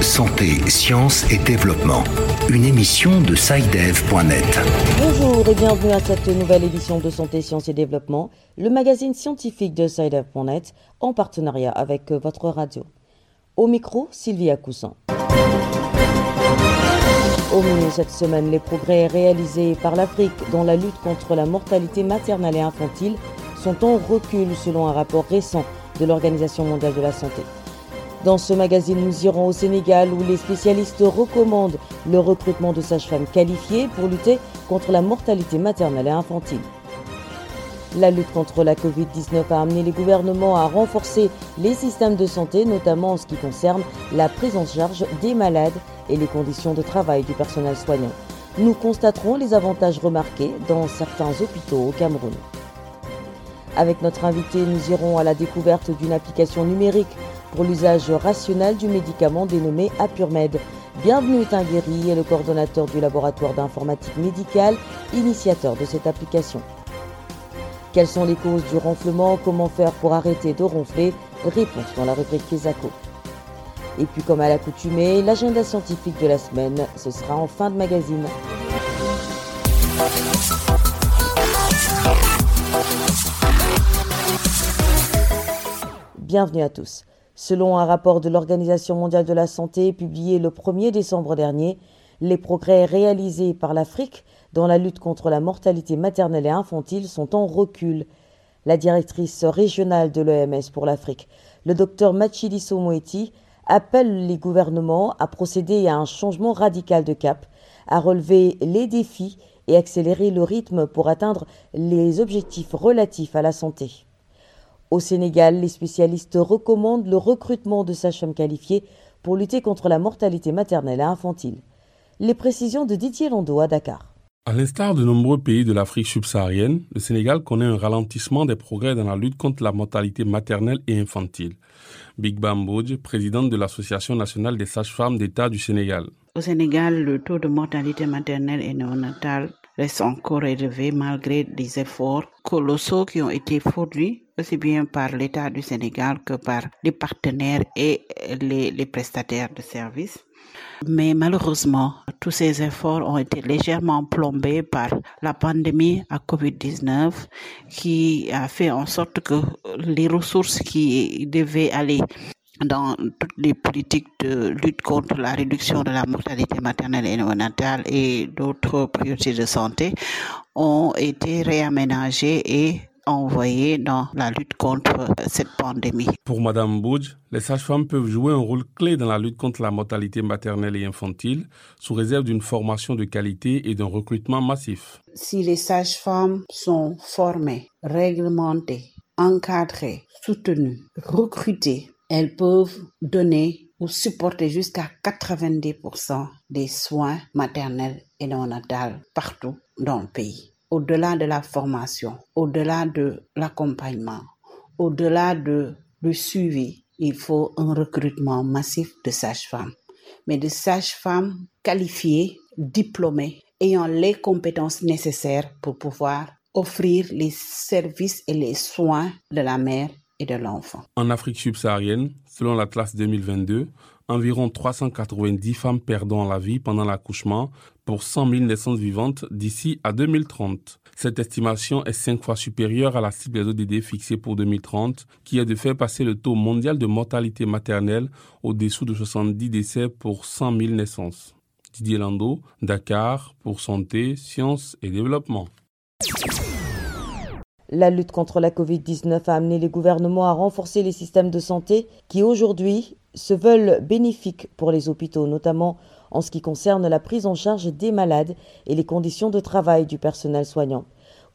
Santé, sciences et développement. Une émission de SciDev.net. Bonjour et bienvenue à cette nouvelle édition de Santé, sciences et développement, le magazine scientifique de SciDev.net en partenariat avec votre radio. Au micro, Sylvia Coussin. Au menu cette semaine, les progrès réalisés par l'Afrique dans la lutte contre la mortalité maternelle et infantile sont en recul selon un rapport récent de l'Organisation mondiale de la santé. Dans ce magazine, nous irons au Sénégal où les spécialistes recommandent le recrutement de sages-femmes qualifiées pour lutter contre la mortalité maternelle et infantile. La lutte contre la Covid-19 a amené les gouvernements à renforcer les systèmes de santé, notamment en ce qui concerne la prise en charge des malades et les conditions de travail du personnel soignant. Nous constaterons les avantages remarqués dans certains hôpitaux au Cameroun. Avec notre invité, nous irons à la découverte d'une application numérique pour l'usage rationnel du médicament dénommé Apurmed. Bienvenue Tingueri est le coordonnateur du laboratoire d'informatique médicale, initiateur de cette application. Quelles sont les causes du ronflement? Comment faire pour arrêter de ronfler? Réponse dans la rubrique Kesako. Et puis comme à l'accoutumée, l'agenda scientifique de la semaine, ce sera en fin de magazine. Bienvenue à tous. Selon un rapport de l'Organisation mondiale de la santé publié le 1er décembre dernier, les progrès réalisés par l'Afrique dans la lutte contre la mortalité maternelle et infantile sont en recul. La directrice régionale de l'OMS pour l'Afrique, le docteur Machiliso Moeti, appelle les gouvernements à procéder à un changement radical de cap, à relever les défis et accélérer le rythme pour atteindre les objectifs relatifs à la santé. Au Sénégal, les spécialistes recommandent le recrutement de sages-femmes qualifiées pour lutter contre la mortalité maternelle et infantile. Les précisions de Didier Lando à Dakar. À l'instar de nombreux pays de l'Afrique subsaharienne, le Sénégal connaît un ralentissement des progrès dans la lutte contre la mortalité maternelle et infantile. Big Bambodj, présidente de l'Association nationale des sages-femmes d'État du Sénégal. Au Sénégal, le taux de mortalité maternelle et néonatale reste encore élevé malgré des efforts colossaux qui ont été fournis aussi bien par l'État du Sénégal que par les partenaires et les, prestataires de services. Mais malheureusement, tous ces efforts ont été légèrement plombés par la pandémie à Covid-19 qui a fait en sorte que les ressources qui devaient aller dans toutes les politiques de lutte contre la réduction de la mortalité maternelle et néonatale et d'autres priorités de santé ont été réaménagées et envoyées dans la lutte contre cette pandémie. Pour Madame Boudj, les sages-femmes peuvent jouer un rôle clé dans la lutte contre la mortalité maternelle et infantile, sous réserve d'une formation de qualité et d'un recrutement massif. Si les sages-femmes sont formées, réglementées, encadrées, soutenues, recrutées, elles peuvent donner ou supporter jusqu'à 90% des soins maternels et néonatals partout dans le pays. Au-delà de la formation, au-delà de l'accompagnement, au-delà de le suivi, il faut un recrutement massif de sages-femmes, mais de sages-femmes qualifiées, diplômées, ayant les compétences nécessaires pour pouvoir offrir les services et les soins de la mère et de l'enfant. En Afrique subsaharienne, selon la classe 2022, environ 390 femmes perdront la vie pendant l'accouchement pour 100 000 naissances vivantes d'ici à 2030. Cette estimation est cinq fois supérieure à la cible des ODD fixée pour 2030, qui est de faire passer le taux mondial de mortalité maternelle au-dessous de 70 décès pour 100 000 naissances. Didier Lando, Dakar, pour Santé, Sciences et Développement. La lutte contre la Covid-19 a amené les gouvernements à renforcer les systèmes de santé qui aujourd'hui se veulent bénéfiques pour les hôpitaux, notamment en ce qui concerne la prise en charge des malades et les conditions de travail du personnel soignant.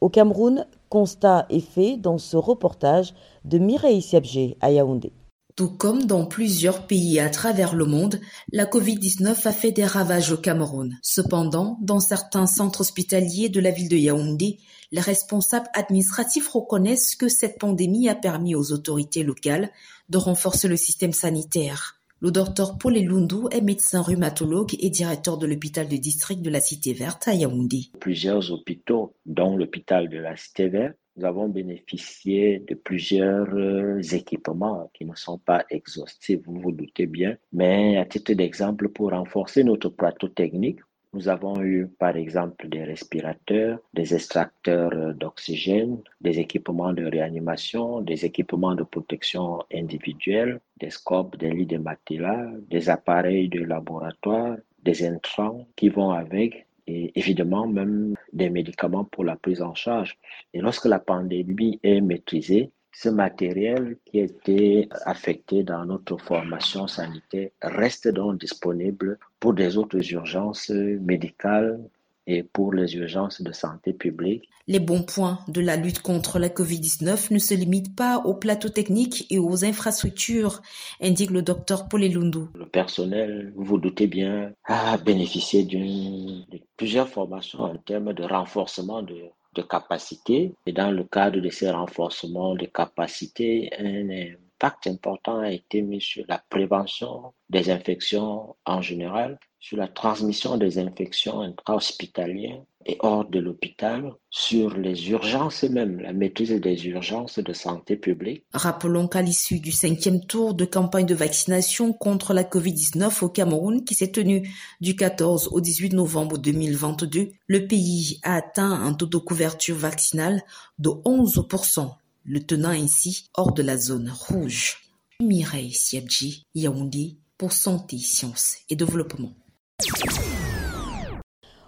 Au Cameroun, constat est fait dans ce reportage de Mireille Siabgé à Yaoundé. Tout comme dans plusieurs pays à travers le monde, la Covid-19 a fait des ravages au Cameroun. Cependant, dans certains centres hospitaliers de la ville de Yaoundé, les responsables administratifs reconnaissent que cette pandémie a permis aux autorités locales de renforcer le système sanitaire. Le docteur Paul Elundu est médecin rhumatologue et directeur de l'hôpital de district de la Cité Verte à Yaoundé. Plusieurs hôpitaux, dont l'hôpital de la Cité Verte, nous avons bénéficié de plusieurs euh, équipements qui ne sont pas exhaustifs, vous vous doutez bien. Mais à titre d'exemple, pour renforcer notre plateau technique, nous avons eu par exemple des respirateurs, des extracteurs euh, d'oxygène, des équipements de réanimation, des équipements de protection individuelle, des scopes, des lits de matelas, des appareils de laboratoire, des intrants qui vont avec et évidemment même des médicaments pour la prise en charge. Et lorsque la pandémie est maîtrisée, ce matériel qui a été affecté dans notre formation sanitaire reste donc disponible pour des autres urgences médicales et pour les urgences de santé publique. Les bons points de la lutte contre la COVID-19 ne se limitent pas au plateau technique et aux infrastructures, indique le docteur Paul Le personnel, vous vous doutez bien, a bénéficié de plusieurs formations en termes de renforcement de, de capacités. Et dans le cadre de ces renforcements de capacités, un impact important a été mis sur la prévention des infections en général, sur la transmission des infections intra-hospitalières et hors de l'hôpital, sur les urgences même, la maîtrise des urgences de santé publique. Rappelons qu'à l'issue du cinquième tour de campagne de vaccination contre la COVID-19 au Cameroun, qui s'est tenu du 14 au 18 novembre 2022, le pays a atteint un taux de couverture vaccinale de 11%, le tenant ainsi hors de la zone rouge. Mireille Siabji, Yaoundé, pour Santé, Sciences et Développement.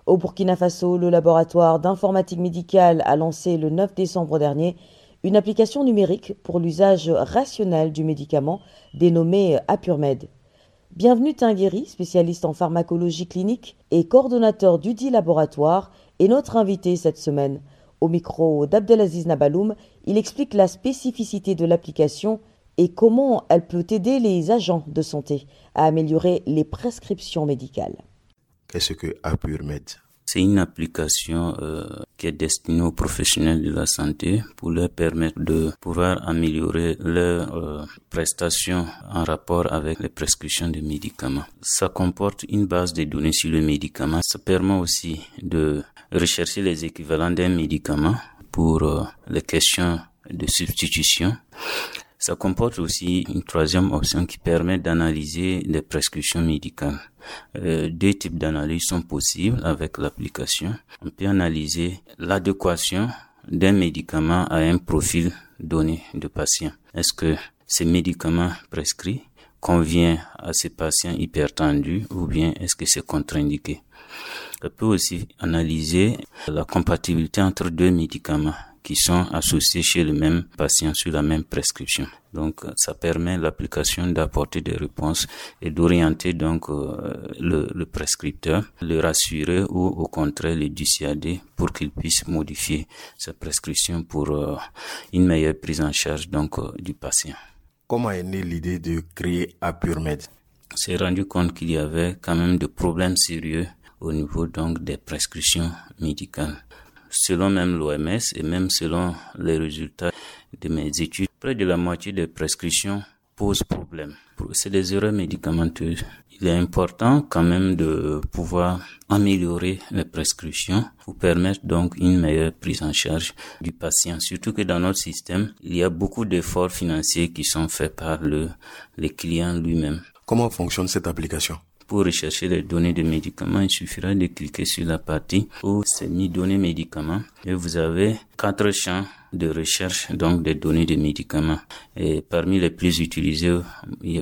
Au Burkina Faso, le laboratoire d'informatique médicale a lancé le 9 décembre dernier une application numérique pour l'usage rationnel du médicament dénommé Apurmed. Bienvenue Tingueri, spécialiste en pharmacologie clinique et coordonnateur du dit laboratoire, est notre invité cette semaine. Au micro d'Abdelaziz Nabaloum, il explique la spécificité de l'application et comment elle peut aider les agents de santé à améliorer les prescriptions médicales. Qu'est-ce que AppurMed c'est une application euh, qui est destinée aux professionnels de la santé pour leur permettre de pouvoir améliorer leurs euh, prestations en rapport avec les prescriptions de médicaments. Ça comporte une base de données sur le médicament. Ça permet aussi de rechercher les équivalents d'un médicament pour euh, les questions de substitution. Ça comporte aussi une troisième option qui permet d'analyser les prescriptions médicales. Euh, deux types d'analyses sont possibles avec l'application. On peut analyser l'adéquation d'un médicament à un profil donné de patient. Est-ce que ces médicaments prescrits convient à ces patients hypertendus ou bien est-ce que c'est contre-indiqué? On peut aussi analyser la compatibilité entre deux médicaments qui sont associés chez le même patient sur la même prescription. Donc, ça permet l'application d'apporter des réponses et d'orienter donc euh, le, le, prescripteur, le rassurer ou au contraire le dissuader pour qu'il puisse modifier sa prescription pour euh, une meilleure prise en charge donc euh, du patient. Comment est née l'idée de créer AppurMed On s'est rendu compte qu'il y avait quand même de problèmes sérieux au niveau donc des prescriptions médicales selon même l'OMS et même selon les résultats de mes études, près de la moitié des prescriptions posent problème. C'est des erreurs médicamenteuses. Il est important quand même de pouvoir améliorer les prescriptions pour permettre donc une meilleure prise en charge du patient. Surtout que dans notre système, il y a beaucoup d'efforts financiers qui sont faits par le, les clients lui-même. Comment fonctionne cette application? Pour rechercher les données de médicaments, il suffira de cliquer sur la partie où c'est mis données médicaments et vous avez quatre champs de recherche donc des données de médicaments. Et parmi les plus utilisés,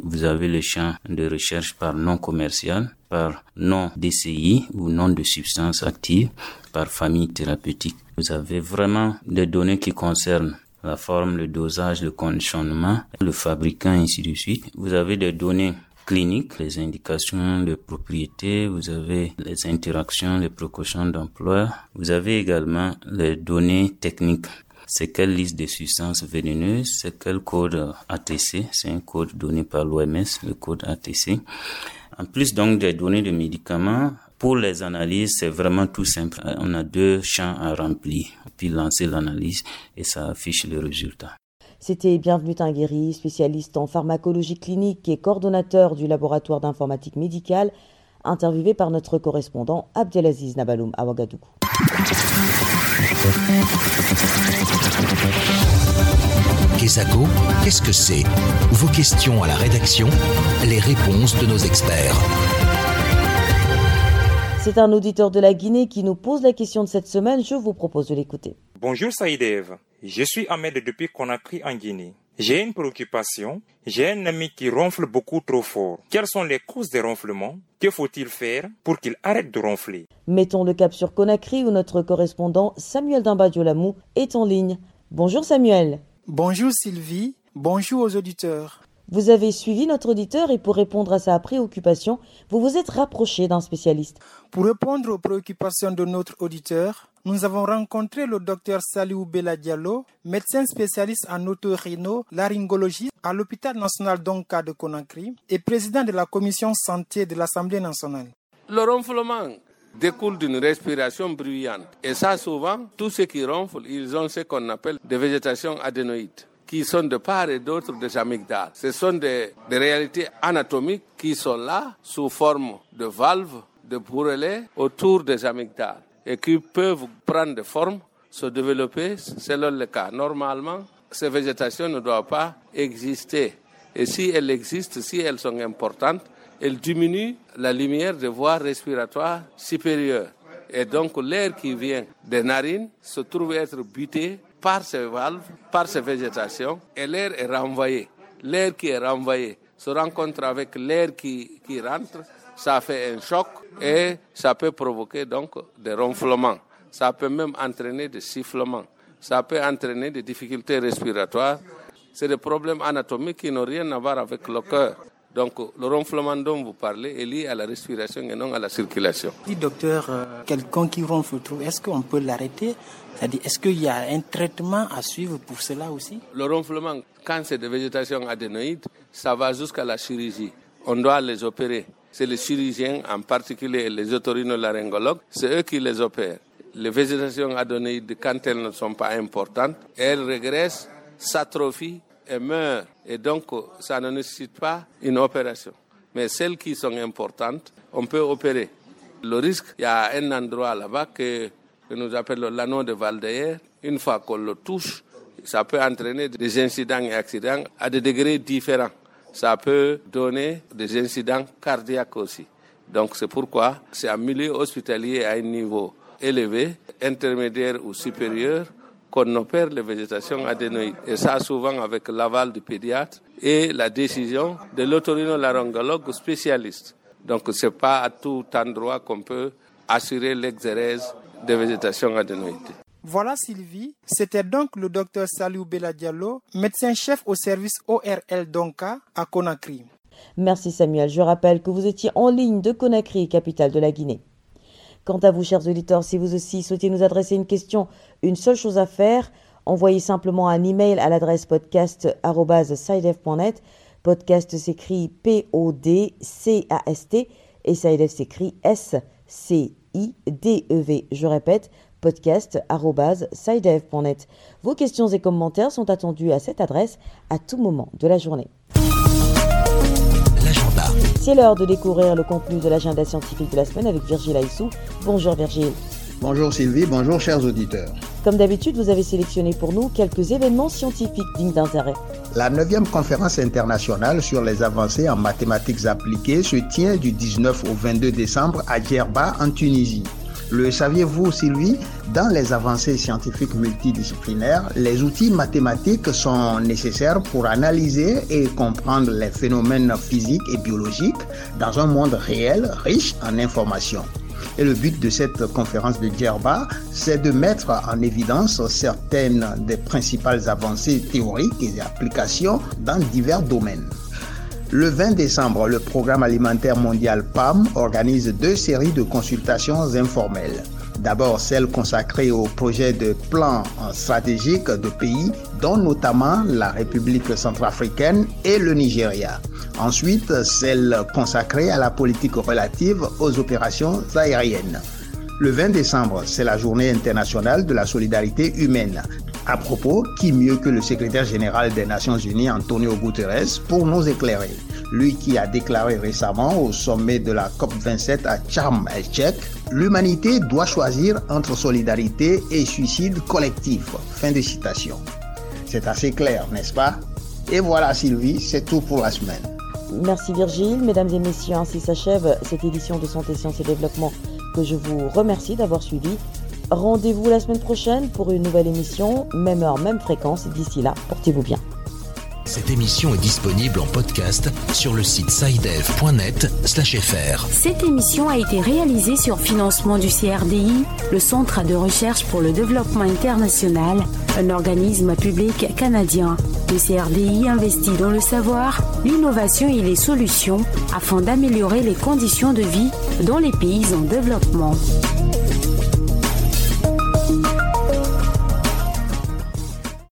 vous avez le champ de recherche par nom commercial, par nom DCI ou nom de substance active, par famille thérapeutique. Vous avez vraiment des données qui concernent la forme, le dosage, le conditionnement, le fabricant, ainsi de suite. Vous avez des données cliniques, les indications de propriété, vous avez les interactions, les précautions d'emploi, vous avez également les données techniques. C'est quelle liste de substances vénéneuses, c'est quel code ATC, c'est un code donné par l'OMS, le code ATC. En plus donc des données de médicaments, pour les analyses, c'est vraiment tout simple. On a deux champs à remplir, puis lancer l'analyse et ça affiche le résultat. C'était Bienvenue Tingueri, spécialiste en pharmacologie clinique et coordonnateur du laboratoire d'informatique médicale, interviewé par notre correspondant Abdelaziz Nabaloum à Ouagadougou. Kesako, qu'est-ce que c'est? Vos questions à la rédaction, les réponses de nos experts. C'est un auditeur de la Guinée qui nous pose la question de cette semaine. Je vous propose de l'écouter. Bonjour Saïdev, je suis Ahmed depuis Conakry en Guinée. J'ai une préoccupation. J'ai un ami qui ronfle beaucoup trop fort. Quelles sont les causes des ronflements? Que faut-il faire pour qu'il arrête de ronfler? Mettons le cap sur Conakry où notre correspondant Samuel Dimbadiolamou est en ligne. Bonjour Samuel. Bonjour Sylvie. Bonjour aux auditeurs. Vous avez suivi notre auditeur et pour répondre à sa préoccupation, vous vous êtes rapproché d'un spécialiste. Pour répondre aux préoccupations de notre auditeur, nous avons rencontré le docteur Saliou Bella Diallo, médecin spécialiste en otorhino-laryngologie à l'hôpital national d'Onka de Conakry et président de la commission santé de l'Assemblée nationale. Le ronflement découle d'une respiration bruyante. Et ça, souvent, tous ceux qui ronflent, ils ont ce qu'on appelle des végétations adénoïdes qui sont de part et d'autre des amygdales. Ce sont des, des, réalités anatomiques qui sont là sous forme de valves, de bourrelets autour des amygdales et qui peuvent prendre des formes, se développer selon le cas. Normalement, ces végétations ne doivent pas exister. Et si elles existent, si elles sont importantes, elles diminuent la lumière des voies respiratoires supérieures. Et donc l'air qui vient des narines se trouve être buté par ces valves, par ces végétations, et l'air est renvoyé. L'air qui est renvoyé se rencontre avec l'air qui, qui rentre, ça fait un choc et ça peut provoquer donc des ronflements. Ça peut même entraîner des sifflements. Ça peut entraîner des difficultés respiratoires. C'est des problèmes anatomiques qui n'ont rien à voir avec le cœur. Donc, le ronflement dont vous parlez est lié à la respiration et non à la circulation. Dis, docteur, euh, quelqu'un qui ronfle trop, est-ce qu'on peut l'arrêter? C'est-à-dire, est-ce qu'il y a un traitement à suivre pour cela aussi? Le ronflement, quand c'est de végétation adénoïde, ça va jusqu'à la chirurgie. On doit les opérer. C'est les chirurgiens, en particulier les otorhinolaryngologues, c'est eux qui les opèrent. Les végétations adénoïdes, quand elles ne sont pas importantes, elles régressent, s'atrophient et meurent. Et donc, ça ne nécessite pas une opération. Mais celles qui sont importantes, on peut opérer. Le risque, il y a un endroit là-bas que, que nous appelons l'anneau de Valdeir. Une fois qu'on le touche, ça peut entraîner des incidents et accidents à des degrés différents. Ça peut donner des incidents cardiaques aussi. Donc c'est pourquoi c'est un milieu hospitalier à un niveau élevé, intermédiaire ou supérieur, qu'on opère les végétations adénoïdes. Et ça, souvent avec l'aval du pédiatre et la décision de l'otorhinolaryngologue spécialiste. Donc, ce n'est pas à tout endroit qu'on peut assurer l'exérèse des végétations adénoïdes. Voilà Sylvie, c'était donc le docteur Saliou Bella Diallo, médecin-chef au service ORL Donka à Conakry. Merci Samuel, je rappelle que vous étiez en ligne de Conakry, capitale de la Guinée. Quant à vous, chers auditeurs, si vous aussi souhaitez nous adresser une question, une seule chose à faire, envoyez simplement un email à l'adresse podcast.sidef.net. Podcast s'écrit P-O-D-C-A-S-T et Sidef s'écrit S-C-I-D-E-V. Je répète, podcast.sidef.net. Vos questions et commentaires sont attendus à cette adresse à tout moment de la journée. C'est l'heure de découvrir le contenu de l'agenda scientifique de la semaine avec Virgile Aissou. Bonjour Virgile. Bonjour Sylvie, bonjour chers auditeurs. Comme d'habitude, vous avez sélectionné pour nous quelques événements scientifiques dignes d'intérêt. La 9e conférence internationale sur les avancées en mathématiques appliquées se tient du 19 au 22 décembre à Djerba en Tunisie. Le saviez-vous, Sylvie Dans les avancées scientifiques multidisciplinaires, les outils mathématiques sont nécessaires pour analyser et comprendre les phénomènes physiques et biologiques dans un monde réel riche en informations. Et le but de cette conférence de Djerba, c'est de mettre en évidence certaines des principales avancées théoriques et applications dans divers domaines. Le 20 décembre, le Programme alimentaire mondial PAM organise deux séries de consultations informelles. D'abord celle consacrée au projet de plan stratégique de pays, dont notamment la République centrafricaine et le Nigeria. Ensuite, celle consacrée à la politique relative aux opérations aériennes. Le 20 décembre, c'est la journée internationale de la solidarité humaine. À propos, qui mieux que le secrétaire général des Nations Unies, Antonio Guterres, pour nous éclairer lui qui a déclaré récemment au sommet de la COP27 à Charm el l'humanité doit choisir entre solidarité et suicide collectif. Fin de citation. C'est assez clair, n'est-ce pas? Et voilà Sylvie, c'est tout pour la semaine. Merci Virgile. Mesdames et messieurs, ainsi s'achève cette édition de Santé, Sciences et Développement que je vous remercie d'avoir suivi. Rendez-vous la semaine prochaine pour une nouvelle émission, même heure, même fréquence. D'ici là, portez-vous bien. Cette émission est disponible en podcast sur le site sidev.net/fr. Cette émission a été réalisée sur financement du CRDI, le Centre de recherche pour le développement international, un organisme public canadien. Le CRDI investit dans le savoir, l'innovation et les solutions afin d'améliorer les conditions de vie dans les pays en développement.